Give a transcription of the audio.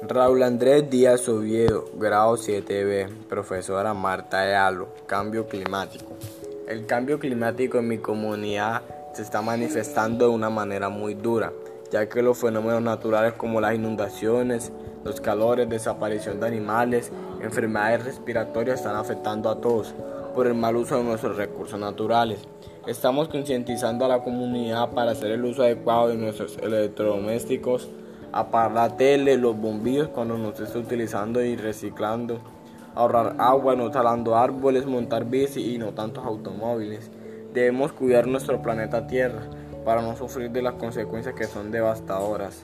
Raúl Andrés Díaz Oviedo, grado 7B, profesora Marta Ayalo, cambio climático. El cambio climático en mi comunidad se está manifestando de una manera muy dura, ya que los fenómenos naturales como las inundaciones, los calores, desaparición de animales, enfermedades respiratorias están afectando a todos por el mal uso de nuestros recursos naturales. Estamos concientizando a la comunidad para hacer el uso adecuado de nuestros electrodomésticos, apagar la tele, los bombillos cuando no se esté utilizando y reciclando, ahorrar agua, no talando árboles, montar bici y no tantos automóviles. Debemos cuidar nuestro planeta Tierra para no sufrir de las consecuencias que son devastadoras.